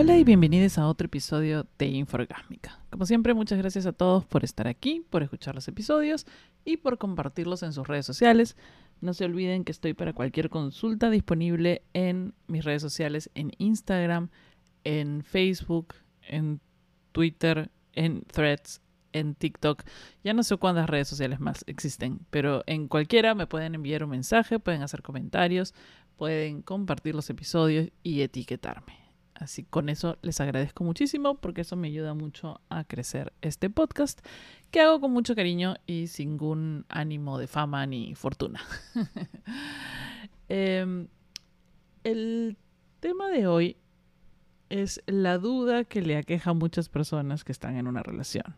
Hola y bienvenidos a otro episodio de Inforgásmica. Como siempre, muchas gracias a todos por estar aquí, por escuchar los episodios y por compartirlos en sus redes sociales. No se olviden que estoy para cualquier consulta disponible en mis redes sociales, en Instagram, en Facebook, en Twitter, en Threads, en TikTok. Ya no sé cuántas redes sociales más existen, pero en cualquiera me pueden enviar un mensaje, pueden hacer comentarios, pueden compartir los episodios y etiquetarme. Así con eso les agradezco muchísimo porque eso me ayuda mucho a crecer este podcast que hago con mucho cariño y sin ningún ánimo de fama ni fortuna. Em, el tema de hoy es la duda que le aqueja a muchas personas que están en una relación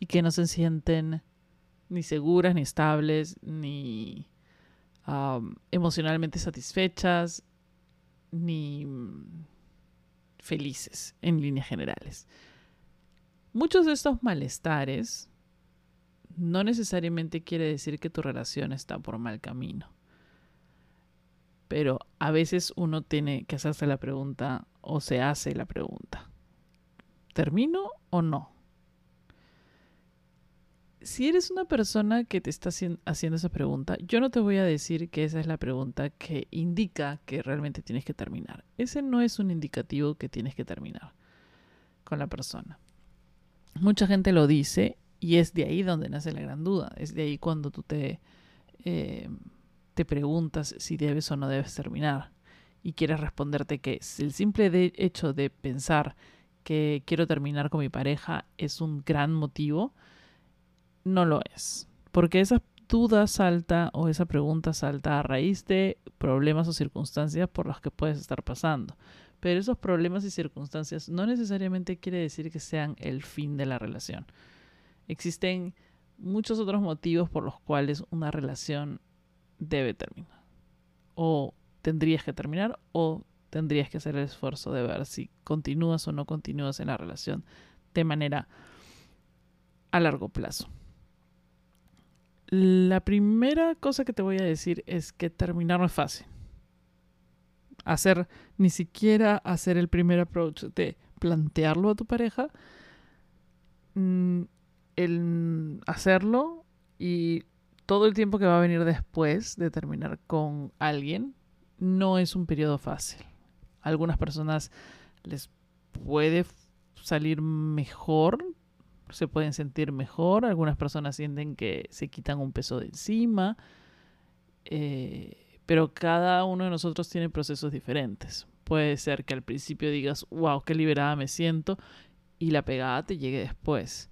y que no se sienten ni seguras, ni estables, ni emocionalmente satisfechas, ni felices en líneas generales. Muchos de estos malestares no necesariamente quiere decir que tu relación está por mal camino. Pero a veces uno tiene que hacerse la pregunta o se hace la pregunta. ¿Termino o no? Si eres una persona que te está haciendo esa pregunta, yo no te voy a decir que esa es la pregunta que indica que realmente tienes que terminar. Ese no es un indicativo que tienes que terminar con la persona. Mucha gente lo dice y es de ahí donde nace la gran duda. Es de ahí cuando tú te, eh, te preguntas si debes o no debes terminar y quieres responderte que el simple hecho de pensar que quiero terminar con mi pareja es un gran motivo no lo es. Porque esa duda salta o esa pregunta salta a raíz de problemas o circunstancias por los que puedes estar pasando. Pero esos problemas y circunstancias no necesariamente quiere decir que sean el fin de la relación. Existen muchos otros motivos por los cuales una relación debe terminar. O tendrías que terminar o tendrías que hacer el esfuerzo de ver si continúas o no continúas en la relación de manera a largo plazo. La primera cosa que te voy a decir es que terminar no es fácil. Hacer, ni siquiera hacer el primer approach de plantearlo a tu pareja, mm, el hacerlo y todo el tiempo que va a venir después de terminar con alguien no es un periodo fácil. A algunas personas les puede salir mejor se pueden sentir mejor, algunas personas sienten que se quitan un peso de encima, eh, pero cada uno de nosotros tiene procesos diferentes. Puede ser que al principio digas, wow, qué liberada me siento, y la pegada te llegue después.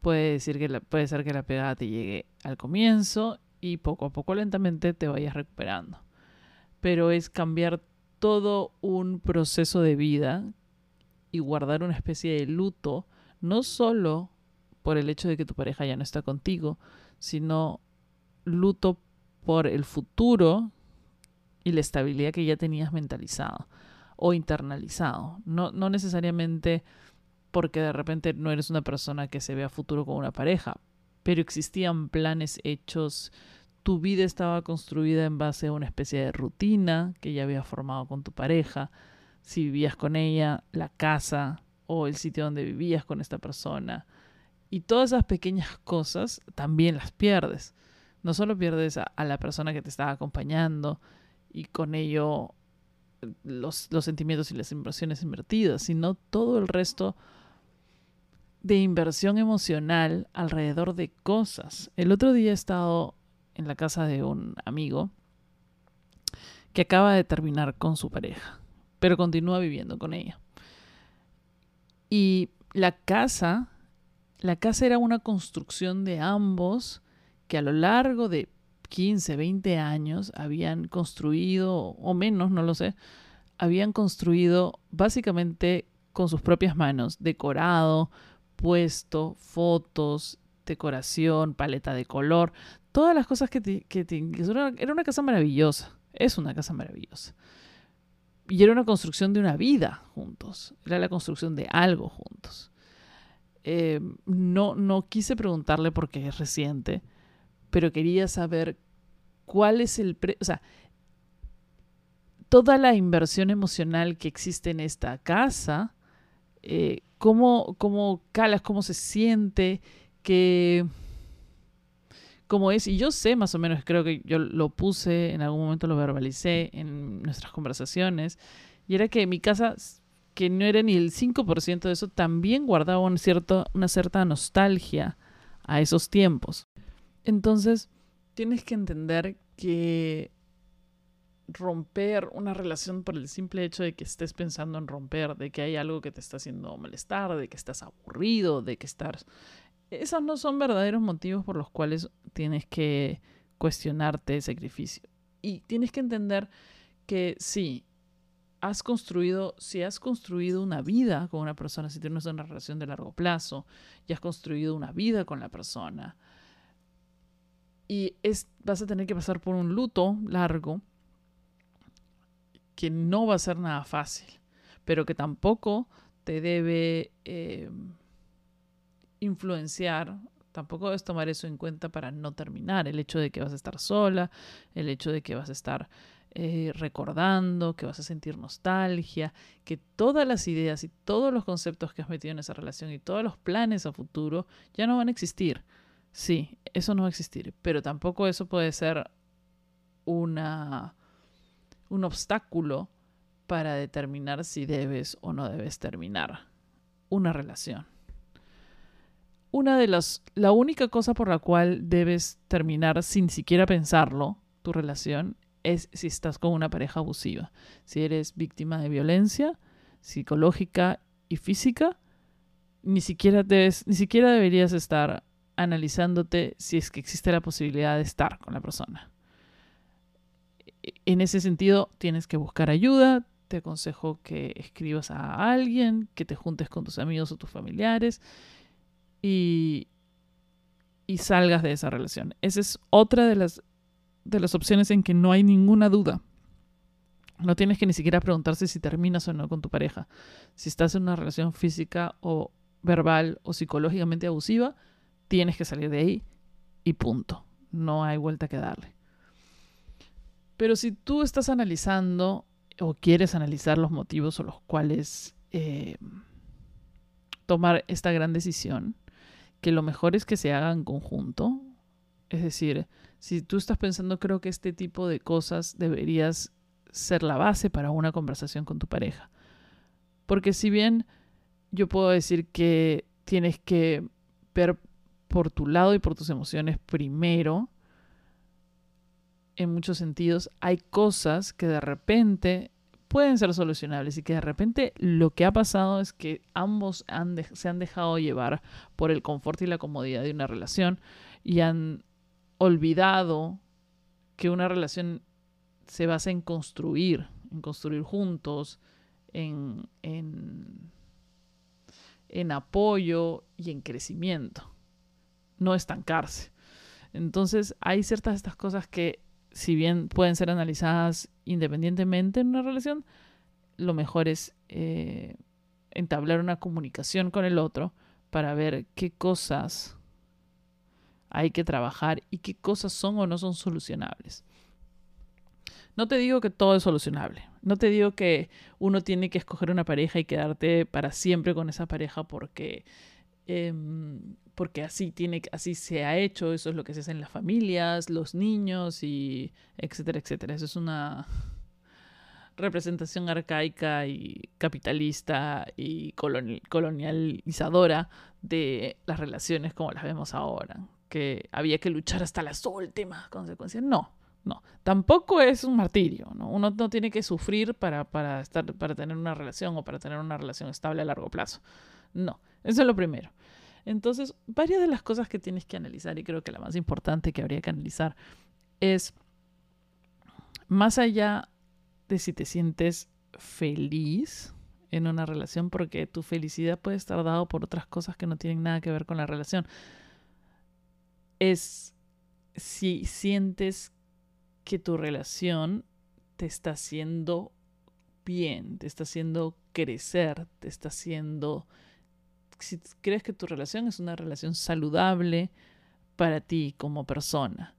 Puede, decir que puede ser que la pegada te llegue al comienzo y poco a poco lentamente te vayas recuperando. Pero es cambiar todo un proceso de vida y guardar una especie de luto, no solo por el hecho de que tu pareja ya no está contigo, sino luto por el futuro y la estabilidad que ya tenías mentalizado o internalizado. No, no necesariamente porque de repente no eres una persona que se ve a futuro con una pareja, pero existían planes hechos, tu vida estaba construida en base a una especie de rutina que ya había formado con tu pareja, si vivías con ella, la casa o el sitio donde vivías con esta persona, y todas esas pequeñas cosas también las pierdes. No solo pierdes a, la persona que te está acompañando y con ello los, los sentimientos y las inversiones invertidas, sino todo el resto de inversión emocional alrededor de cosas. El otro día he estado en la casa de un amigo que acaba de terminar con su pareja, pero continúa viviendo con ella. Y la casa la casa era una construcción de ambos que a lo largo de 15, 20 años habían construido, o menos, no lo sé, habían construido básicamente con sus propias manos, decorado, puesto, fotos, decoración, paleta de color, todas las cosas que, te, que era una casa maravillosa, es una casa maravillosa. Y era una construcción de una vida juntos, era la construcción de algo juntos. Eh, no, no quise preguntarle porque es reciente, pero quería saber cuál es el... Pre o sea, toda la inversión emocional que existe en esta casa, eh, cómo, cómo calas, cómo se siente, que cómo es. Y yo sé más o menos, creo que yo lo puse, en algún momento lo verbalicé en nuestras conversaciones, y era que mi casa, que no era ni el 5% de eso, también guardaba un cierto, una cierta nostalgia a esos tiempos. Entonces, tienes que entender que romper una relación por el simple hecho de que estés pensando en romper, de que hay algo que te está haciendo molestar, de que estás aburrido, de que estás... Esos no son verdaderos motivos por los cuales tienes que cuestionarte el sacrificio. Y tienes que entender que sí, has construido, si has construido una vida con una persona, si tienes una relación de largo plazo y has construido una vida con la persona, y es, vas a tener que pasar por un luto largo, que no va a ser nada fácil, pero que tampoco te debe eh, influenciar, tampoco debes tomar eso en cuenta para no terminar, el hecho de que vas a estar sola, el hecho de que vas a estar eh, recordando, que vas a sentir nostalgia, que todas las ideas y todos los conceptos que has metido en esa relación y todos los planes a futuro ya no van a existir. Sí, eso no va a existir, pero tampoco eso puede ser una un obstáculo para determinar si debes o no debes terminar una relación. Una de las, la única cosa por la cual debes terminar sin siquiera pensarlo, tu relación, es si estás con una pareja abusiva. Si eres víctima de violencia psicológica y física, ni siquiera, debes, ni siquiera deberías estar analizándote si es que existe la posibilidad de estar con la persona en ese sentido tienes que buscar ayuda. Te aconsejo que escribas a alguien, que te juntes con tus amigos o tus familiares y, y salgas de esa relación. Esa es otra de las, de las opciones en que no hay ninguna duda. No tienes que ni siquiera preguntarse si terminas o no con tu pareja. Si estás en una relación física o verbal o psicológicamente abusiva, tienes que salir de ahí y punto. No hay vuelta que darle. Pero si tú estás analizando o quieres analizar los motivos o los cuales eh, tomar esta gran decisión, que lo mejor es que se haga en conjunto. Es decir, si tú estás pensando, creo que este tipo de cosas deberías ser la base para una conversación con tu pareja. Porque si bien yo puedo decir que tienes que ver por tu lado y por tus emociones primero, en muchos sentidos, hay cosas que de repente pueden ser solucionables y que de repente lo que ha pasado es que ambos se han dejado llevar por el confort y la comodidad de una relación y han olvidado que una relación se basa en construir, en construir juntos, en, en, en apoyo y en crecimiento, no estancarse. Entonces hay ciertas de estas cosas que si bien pueden ser analizadas independientemente en una relación, lo mejor es eh, entablar una comunicación con el otro para ver qué cosas hay que trabajar y qué cosas son o no son solucionables. No te digo que todo es solucionable. No te digo que uno tiene que escoger una pareja y quedarte para siempre con esa pareja porque em, porque así tiene así se ha hecho, eso es lo que se hace en las familias, los niños y etcétera, etcétera. Eso es una representación arcaica y capitalista y colonializadora de las relaciones como las vemos ahora, que había que luchar hasta las últimas consecuencias. No, no, tampoco es un martirio, ¿no? Uno no tiene que sufrir para, para, estar, para tener una relación o para tener una relación estable a largo plazo. No, eso es lo primero. Entonces, varias de las cosas que tienes que analizar, y creo que la más importante que habría que analizar, es más allá de si te sientes feliz en una relación, porque tu felicidad puede estar dado por otras cosas que no tienen nada que ver con la relación. Es si sientes que tu relación te está haciendo bien, te está haciendo crecer, te está haciendo si crees que tu relación es una relación saludable para ti como persona.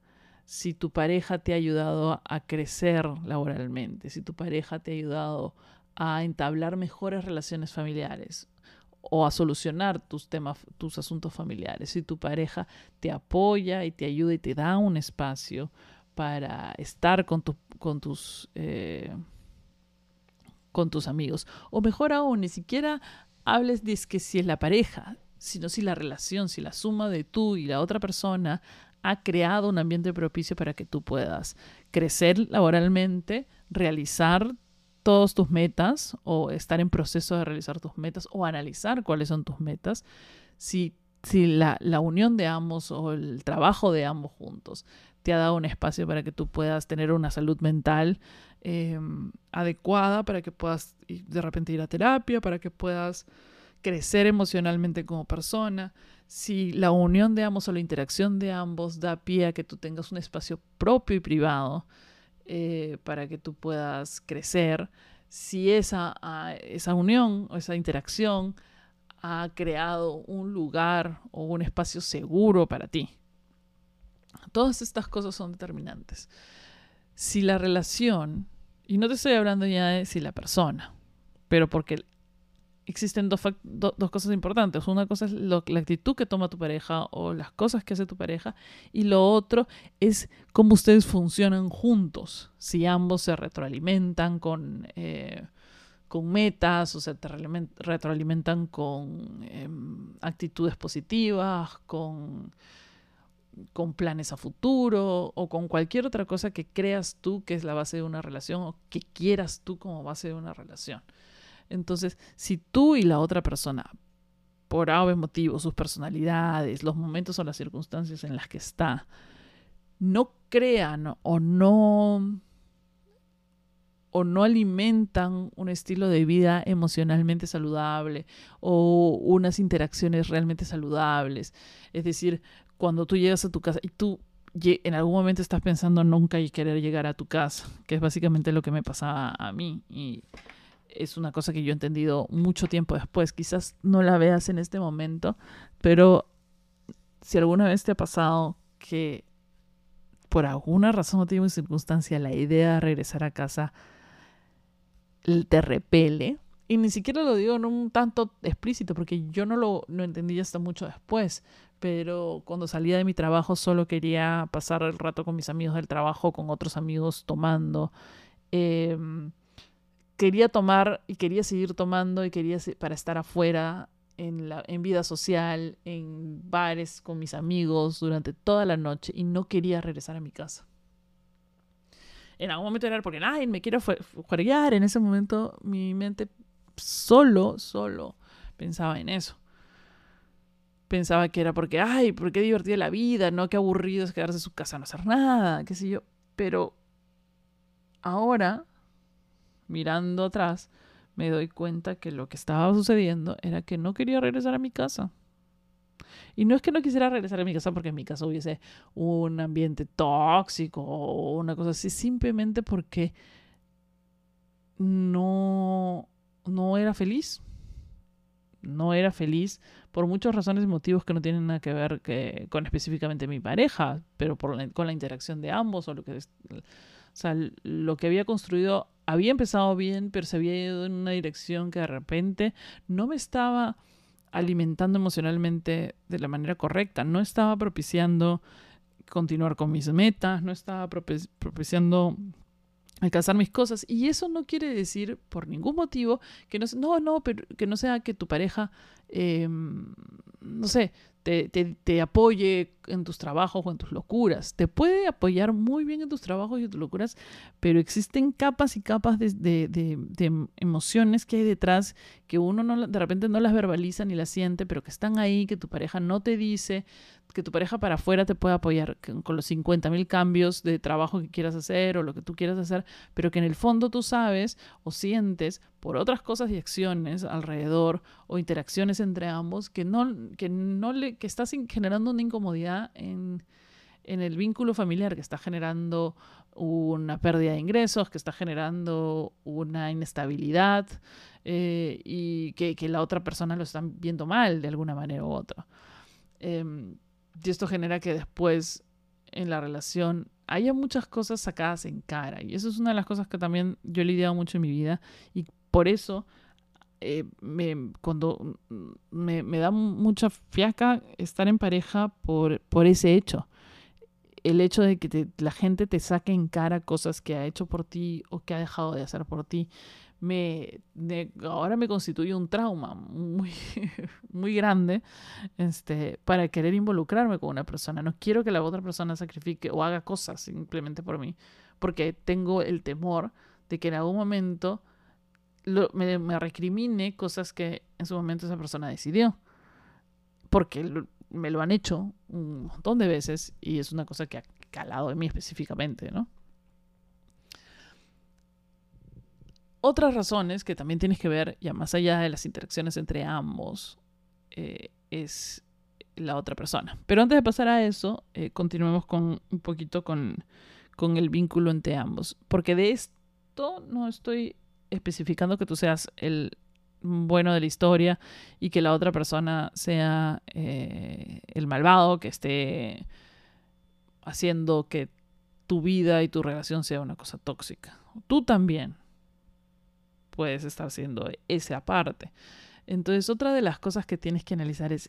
si tu pareja te ha ayudado a crecer laboralmente, si tu pareja te ha ayudado a entablar mejores relaciones familiares o a solucionar tus temas, tus asuntos familiares, si tu pareja te apoya y te ayuda y te da un espacio para estar con, con tus eh, con tus amigos. O mejor aún, ni siquiera hables de que si es la pareja, sino si la relación, si la suma de tú y la otra persona ha creado un ambiente propicio para que tú puedas crecer laboralmente, realizar todas tus metas o estar en proceso de realizar tus metas o analizar cuáles son tus metas, si, si la, la unión de ambos o el trabajo de ambos juntos te ha dado un espacio para que tú puedas tener una salud mental em, adecuada, para que puedas de repente ir a terapia, para que puedas crecer emocionalmente como persona. Si la unión de ambos o la interacción de ambos da pie a que tú tengas un espacio propio y privado eh, para que tú puedas crecer, si esa, esa unión o esa interacción ha creado un lugar o un espacio seguro para ti. Todas estas cosas son determinantes. Si la relación, y no te estoy hablando ya de si la persona, pero porque existen dos, dos cosas importantes. Una cosa es la actitud que toma tu pareja o las cosas que hace tu pareja. Y lo otro es cómo ustedes funcionan juntos. Si ambos se retroalimentan con, eh, con metas o se retroalimentan con em, actitudes positivas, con con planes a futuro o con cualquier otra cosa que creas tú que es la base de una relación o que quieras tú como base de una relación. Entonces, si tú y la otra persona, por algún motivo, sus personalidades, los momentos o las circunstancias en las que está, no crean o no o no alimentan un estilo de vida emocionalmente saludable o unas interacciones realmente saludables. Es decir, cuando tú llegas a tu casa y tú en algún momento estás pensando nunca y querer llegar a tu casa, que es básicamente lo que me pasaba a mí y es una cosa que yo he entendido mucho tiempo después. Quizás no la veas en este momento, pero si alguna vez te ha pasado que por alguna razón o tiene circunstancia la idea de regresar a casa te repele, y ni siquiera lo digo en un tanto explícito, porque yo no lo, lo entendí hasta mucho después, pero cuando salía de mi trabajo solo quería pasar el rato con mis amigos del trabajo, con otros amigos tomando. Em, quería tomar y quería seguir tomando y quería para estar afuera en, la, en vida social, en bares con mis amigos durante toda la noche y no quería regresar a mi casa. En algún momento era porque, ay, me quiero jugar. En ese momento mi mente solo, solo pensaba en eso pensaba que era porque, ay, ¿por qué divertida la vida? ¿No? Qué aburrido es quedarse en su casa no hacer nada, qué sé yo. Pero ahora, mirando atrás, me doy cuenta que lo que estaba sucediendo era que no quería regresar a mi casa. Y no es que no quisiera regresar a mi casa porque en mi casa hubiese un ambiente tóxico o una cosa así, simplemente porque no, no era feliz no era feliz por muchas razones y motivos que no tienen nada que ver que, con específicamente mi pareja, pero por con la interacción de ambos o lo que o sea, lo que había construido había empezado bien, pero se había ido en una dirección que de repente no me estaba alimentando emocionalmente de la manera correcta, no estaba propiciando continuar con mis metas, no estaba propiciando alcanzar mis cosas. Y eso no quiere decir por ningún motivo que no, no, no, pero que no sea que tu pareja, em, no sé, te, te, apoye en tus trabajos o en tus locuras. Te puede apoyar muy bien en tus trabajos y en tus locuras, pero existen capas y capas de, de, de, emociones que hay detrás que uno no, de repente no las verbaliza ni las siente, pero que están ahí, que tu pareja no te dice, que tu pareja para afuera te puede apoyar con los 50 mil cambios de trabajo que quieras hacer o lo que tú quieras hacer, pero que en el fondo tú sabes o sientes por otras cosas y acciones alrededor o interacciones entre ambos que no, que no le, que estás generando una incomodidad en, en el vínculo familiar, que está generando una pérdida de ingresos, que está generando una inestabilidad eh, y que, que, la otra persona lo está viendo mal de alguna manera u otra. Em, y esto genera que después en la relación haya muchas cosas sacadas en cara. Y eso es una de las cosas que también yo he lidiado mucho en mi vida. Y por eso, eh, cuando me, me, da mucha fiaca estar en pareja por, por ese hecho. El hecho de que la gente te saque en cara cosas que ha hecho por ti o que ha dejado de hacer por ti me ahora me constituye un trauma muy, muy grande este, para querer involucrarme con una persona. No quiero que la otra persona sacrifique o haga cosas simplemente por mí, porque tengo el temor de que en algún momento me, me, recrimine cosas que en su momento esa persona decidió, porque me lo han hecho un montón de veces y es una cosa que ha calado en mí específicamente, ¿no? Otras razones que también tienes que ver, ya más allá de las interacciones entre ambos, eh, es la otra persona. Pero antes de pasar a eso, eh, continuemos con un poquito con, con el vínculo entre ambos. Porque de esto no estoy especificando que tú seas el bueno de la historia y que la otra persona sea eh, el malvado, que esté haciendo que tu vida y tu relación sea una cosa tóxica. Tú también puedes estar haciendo esa parte. Entonces, otra de las cosas que tienes que analizar es,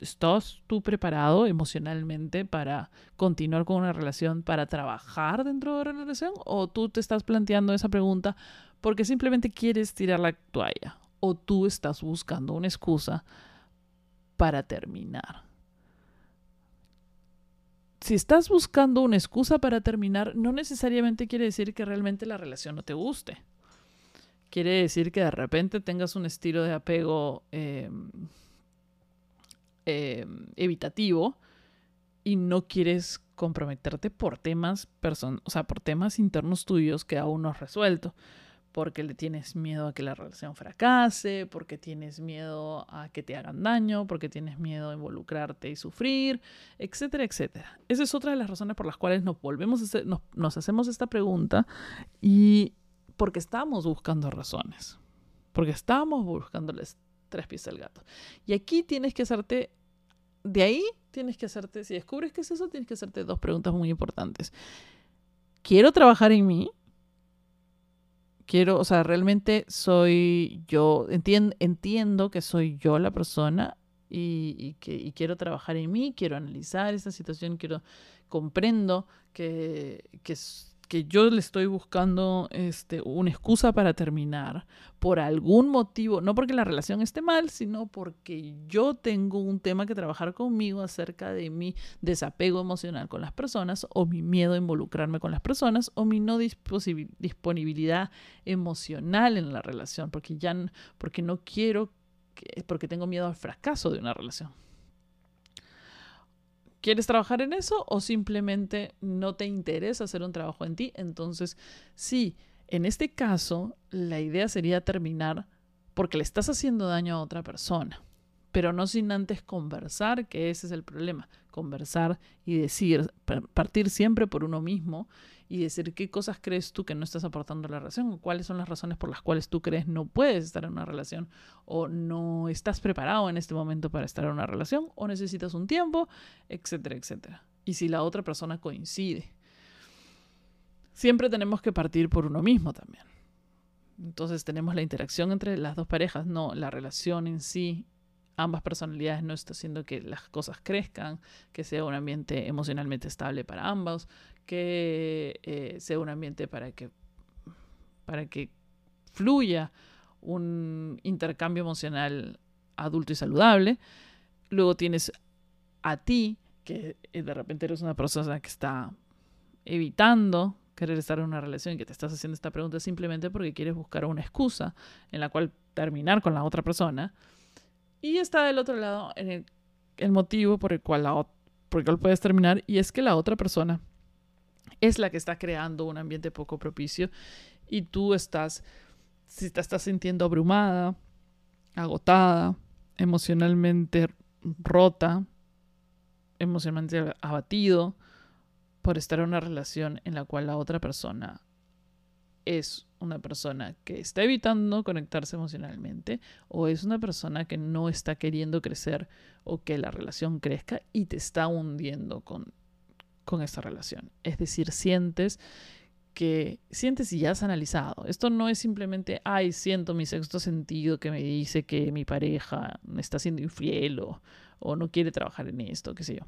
¿estás tú preparado emocionalmente para continuar con una relación, para trabajar dentro de una relación? ¿O tú te estás planteando esa pregunta porque simplemente quieres tirar la toalla? ¿O tú estás buscando una excusa para terminar? Si estás buscando una excusa para terminar, no necesariamente quiere decir que realmente la relación no te guste quiere decir que de repente tengas un estilo de apego em, em, evitativo y no quieres comprometerte por temas, o sea, por temas internos tuyos que aún no has resuelto. Porque le tienes miedo a que la relación fracase, porque tienes miedo a que te hagan daño, porque tienes miedo a involucrarte y sufrir, etcétera, etcétera. Esa es otra de las razones por las cuales nos volvemos nos hacemos esta pregunta y porque estamos buscando razones, porque estamos buscándoles tres pies al gato. Y aquí tienes que hacerte, de ahí tienes que hacerte, si descubres que es eso, tienes que hacerte dos preguntas muy importantes. ¿Quiero trabajar en mí? Quiero, o sea, realmente soy yo, entiendo, entiendo que soy yo la persona y, que quiero trabajar en mí, quiero analizar esta situación, quiero, comprendo que, que que yo le estoy buscando este, una excusa para terminar por algún motivo, no porque la relación esté mal, sino porque yo tengo un tema que trabajar conmigo acerca de mi desapego emocional con las personas o mi miedo a involucrarme con las personas o mi no disponibilidad emocional en la relación, porque ya porque no quiero porque tengo miedo al fracaso de una relación. ¿Quieres trabajar en eso o simplemente no te interesa hacer un trabajo en ti? Entonces, sí, en este caso, la idea sería terminar porque le estás haciendo daño a otra persona, pero no sin antes conversar, que ese es el problema, conversar y decir, partir siempre por uno mismo y decir qué cosas crees tú que no estás aportando a la relación o cuáles son las razones por las cuales tú crees no puedes estar en una relación o no estás preparado en este momento para estar en una relación o necesitas un tiempo, etcétera, etcétera. Y si la otra persona coincide. Siempre tenemos que partir por uno mismo también. Entonces tenemos la interacción entre las dos parejas, no la relación en sí ambas personalidades no está haciendo que las cosas crezcan, que sea un ambiente emocionalmente estable para ambos, que eh, sea un ambiente para que, para que fluya un intercambio emocional adulto y saludable. Luego tienes a ti, que eh, de repente eres una persona que está evitando querer estar en una relación y que te estás haciendo esta pregunta simplemente porque quieres buscar una excusa en la cual terminar con la otra persona. Y está del otro lado el, el motivo por el cual la, por el cual puedes terminar y es que la otra persona es la que está creando un ambiente poco propicio y tú estás, si te estás sintiendo abrumada, agotada, emocionalmente rota, emocionalmente abatido por estar en una relación en la cual la otra persona es una persona que está evitando conectarse emocionalmente o es una persona que no está queriendo crecer o que la relación crezca y te está hundiendo con con relación. Es decir, sientes que sientes y ya has analizado. Esto no es simplemente, ay, siento mi sexto sentido que me dice que mi pareja me está siendo infiel o, o no quiere trabajar en esto, qué sé yo.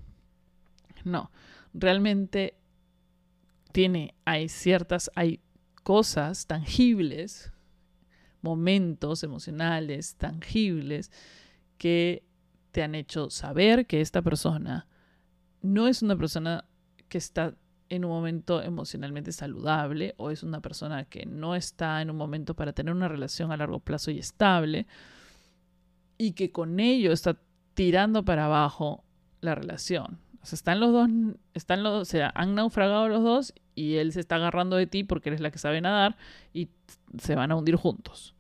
No, realmente tiene, hay ciertas, hay cosas tangibles, momentos emocionales tangibles que te han hecho saber que esta persona no es una persona que está en un momento emocionalmente saludable o es una persona que no está en un momento para tener una relación a largo plazo y estable y que con ello está tirando para abajo la relación. O sea, están los dos, están los, o sea, han naufragado los dos y él se está agarrando de ti porque eres la que sabe nadar y se van a hundir juntos.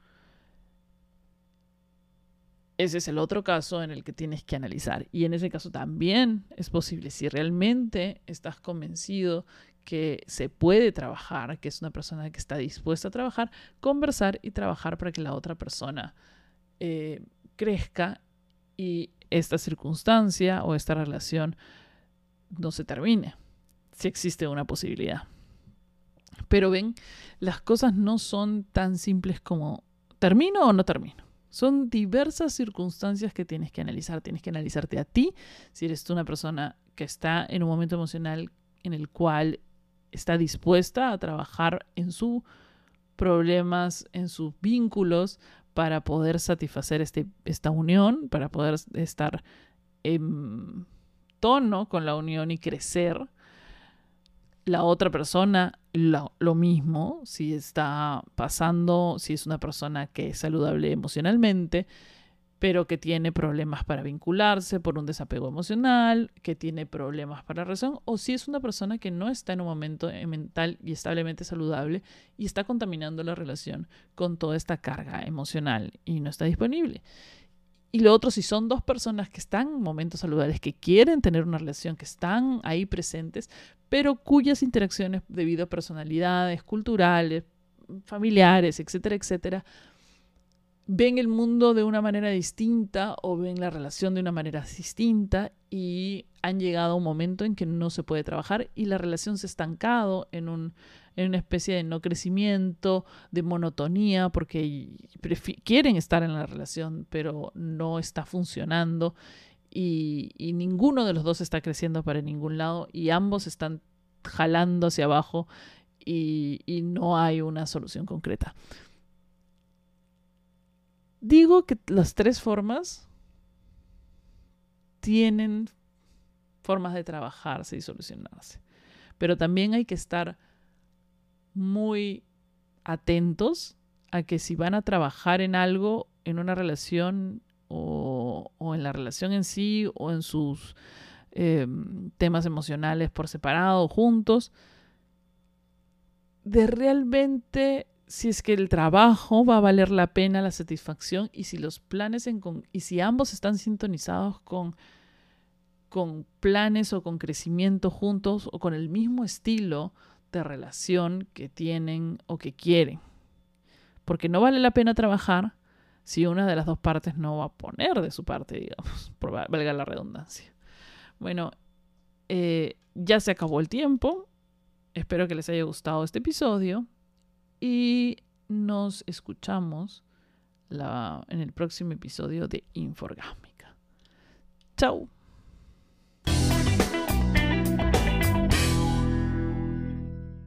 Ese es el otro caso en el que tienes que analizar. Y en ese caso también es posible, si realmente estás convencido que se puede trabajar, que es una persona que está dispuesta a trabajar, conversar y trabajar para que la otra persona eh, crezca y esta circunstancia o esta relación no se termine, si existe una posibilidad. Pero ven, las cosas no son tan simples como termino o no termino. Son diversas circunstancias que tienes que analizar. Tienes que analizarte a ti, si eres tú una persona que está en un momento emocional en el cual está dispuesta a trabajar en sus problemas, en sus vínculos, para poder satisfacer este, esta unión, para poder estar en con la unión y crecer la otra persona lo, mismo, si está pasando, si es una persona que es saludable emocionalmente, pero que tiene problemas para vincularse por un desapego emocional, que tiene problemas para relación, o si es una persona que no está en un momento mental y establemente saludable y está contaminando la relación con toda esta carga emocional y no está disponible. Y lo otro, si son dos personas que están en momentos saludables, que quieren tener una relación, que están ahí presentes, pero cuyas interacciones debido a personalidades, culturales, familiares, etcétera, etcétera, ven el mundo de una manera distinta o ven la relación de una manera distinta y han llegado a un momento en que no se puede trabajar y la relación se ha estancado en un en una especie de no crecimiento, de monotonía, porque quieren estar en la relación, pero no está funcionando y, ninguno de los dos está creciendo para ningún lado y ambos están jalando hacia abajo y, y no hay una solución concreta. Digo que las tres formas tienen formas de trabajarse y solucionarse, pero también hay que estar muy atentos a que si van a trabajar en algo, en una relación o, en la relación en sí o en sus em, temas emocionales por separado, juntos, de realmente si es que el trabajo va a valer la pena la satisfacción y si los planes en y si ambos están sintonizados con con planes o con crecimiento juntos o con el mismo estilo relación que tienen o que quieren. Porque no vale la pena trabajar si una de las dos partes no va a poner de su parte, digamos, por valga la redundancia. Bueno, eh, ya se acabó el tiempo. Espero que les haya gustado este episodio y nos escuchamos la, en el próximo episodio de Inforgámica. Chao.